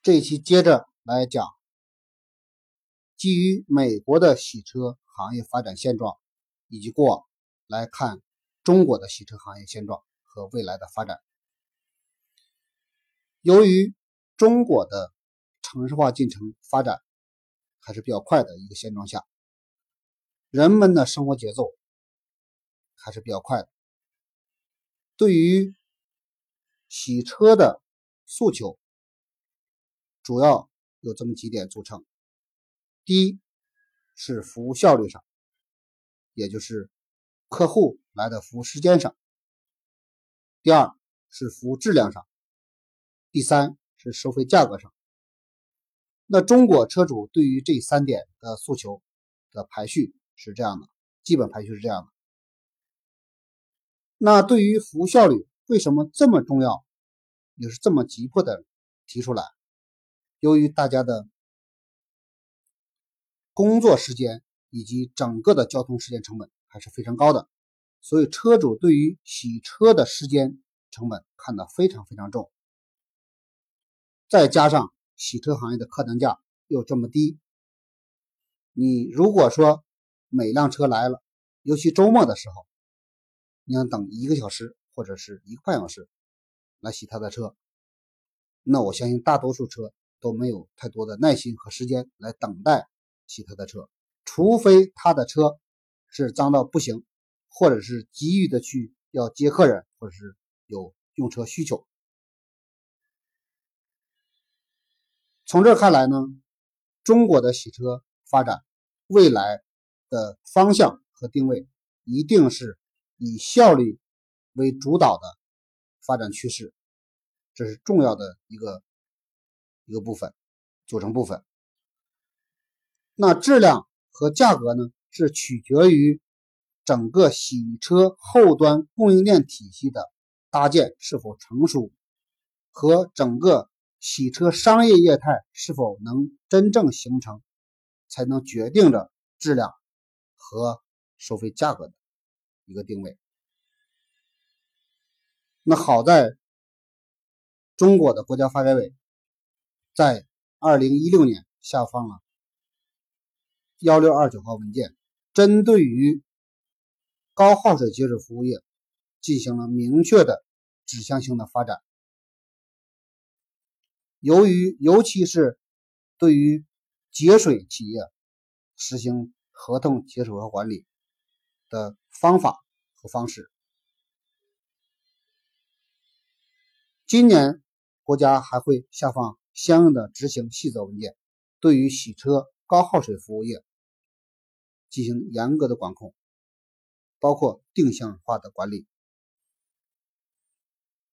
这一期接着来讲，基于美国的洗车行业发展现状以及过往来看中国的洗车行业现状和未来的发展。由于中国的城市化进程发展还是比较快的一个现状下，人们的生活节奏还是比较快的。对于洗车的诉求，主要有这么几点组成：第一是服务效率上，也就是客户来的服务时间上；第二是服务质量上；第三是收费价格上。那中国车主对于这三点的诉求的排序是这样的，基本排序是这样的。那对于服务效率为什么这么重要，也是这么急迫的提出来？由于大家的工作时间以及整个的交通时间成本还是非常高的，所以车主对于洗车的时间成本看得非常非常重。再加上洗车行业的客单价又这么低，你如果说每辆车来了，尤其周末的时候。你要等一个小时或者是一个半小时来洗他的车，那我相信大多数车都没有太多的耐心和时间来等待洗他的车，除非他的车是脏到不行，或者是急于的去要接客人，或者是有用车需求。从这看来呢，中国的洗车发展未来的方向和定位一定是。以效率为主导的发展趋势，这是重要的一个一个部分组成部分。那质量和价格呢，是取决于整个洗车后端供应链体系的搭建是否成熟，和整个洗车商业业态是否能真正形成，才能决定着质量和收费价格的。一个定位，那好在中国的国家发改委在二零一六年下放了幺六二九号文件，针对于高耗水节水服务业进行了明确的指向性的发展。由于尤其是对于节水企业实行合同节水和管理的。方法和方式。今年国家还会下放相应的执行细则文件，对于洗车高耗水服务业进行严格的管控，包括定向化的管理。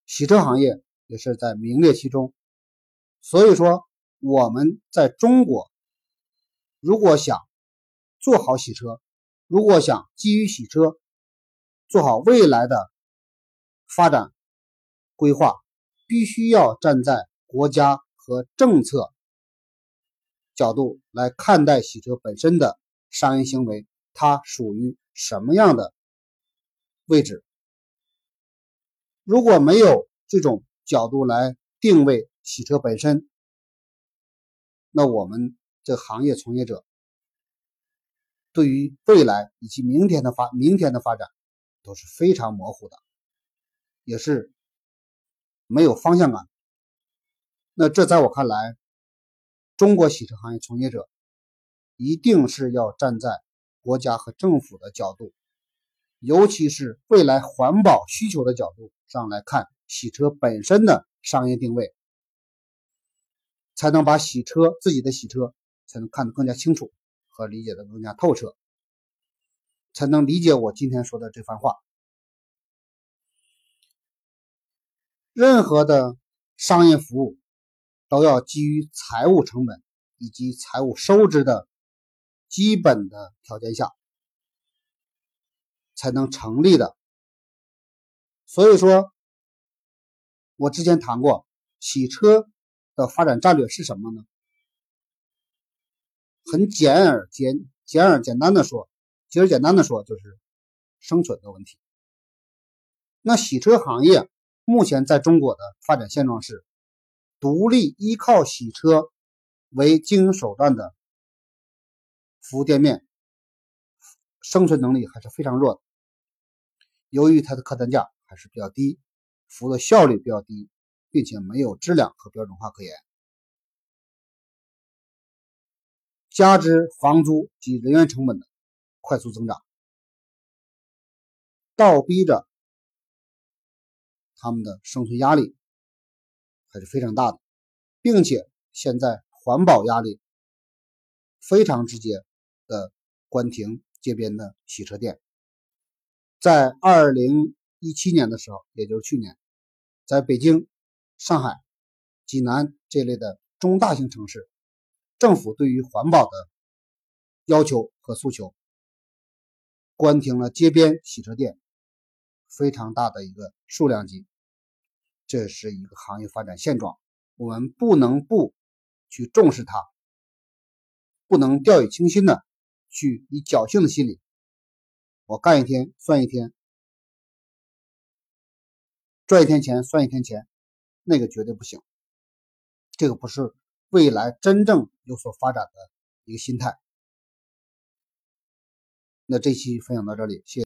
洗车行业也是在名列其中。所以说，我们在中国如果想做好洗车，如果想基于洗车做好未来的发展规划，必须要站在国家和政策角度来看待洗车本身的商业行为，它属于什么样的位置？如果没有这种角度来定位洗车本身，那我们这行业从业者。对于未来以及明天的发明天的发展都是非常模糊的，也是没有方向感。那这在我看来，中国洗车行业从业者一定是要站在国家和政府的角度，尤其是未来环保需求的角度上来看洗车本身的商业定位，才能把洗车自己的洗车才能看得更加清楚。和理解的更加透彻，才能理解我今天说的这番话。任何的商业服务都要基于财务成本以及财务收支的基本的条件下才能成立的。所以说，我之前谈过，洗车的发展战略是什么呢？很简而简简而简单的说，其实简单的说就是生存的问题。那洗车行业目前在中国的发展现状是，独立依靠洗车为经营手段的服务店面，生存能力还是非常弱的。由于它的客单价还是比较低，服务的效率比较低，并且没有质量和标准化可言，加之房租及人员成本的快速增长，倒逼着他们的生存压力还是非常大的，并且现在环保压力非常直接的关停街边的洗车店。在二零一七年的时候，也就是去年，在北京、上海、济南这类的中大型城市，政府对于环保的要求和诉求，关停了街边洗车店非常大的一个数量级，这是一个行业发展现状，我们不能不去重视它，不能掉以轻心的去以侥幸的心理。我干一天算一天，赚一天钱算一天钱，那个绝对不行。这个不是未来真正有所发展的一个心态。那这期分享到这里，谢谢。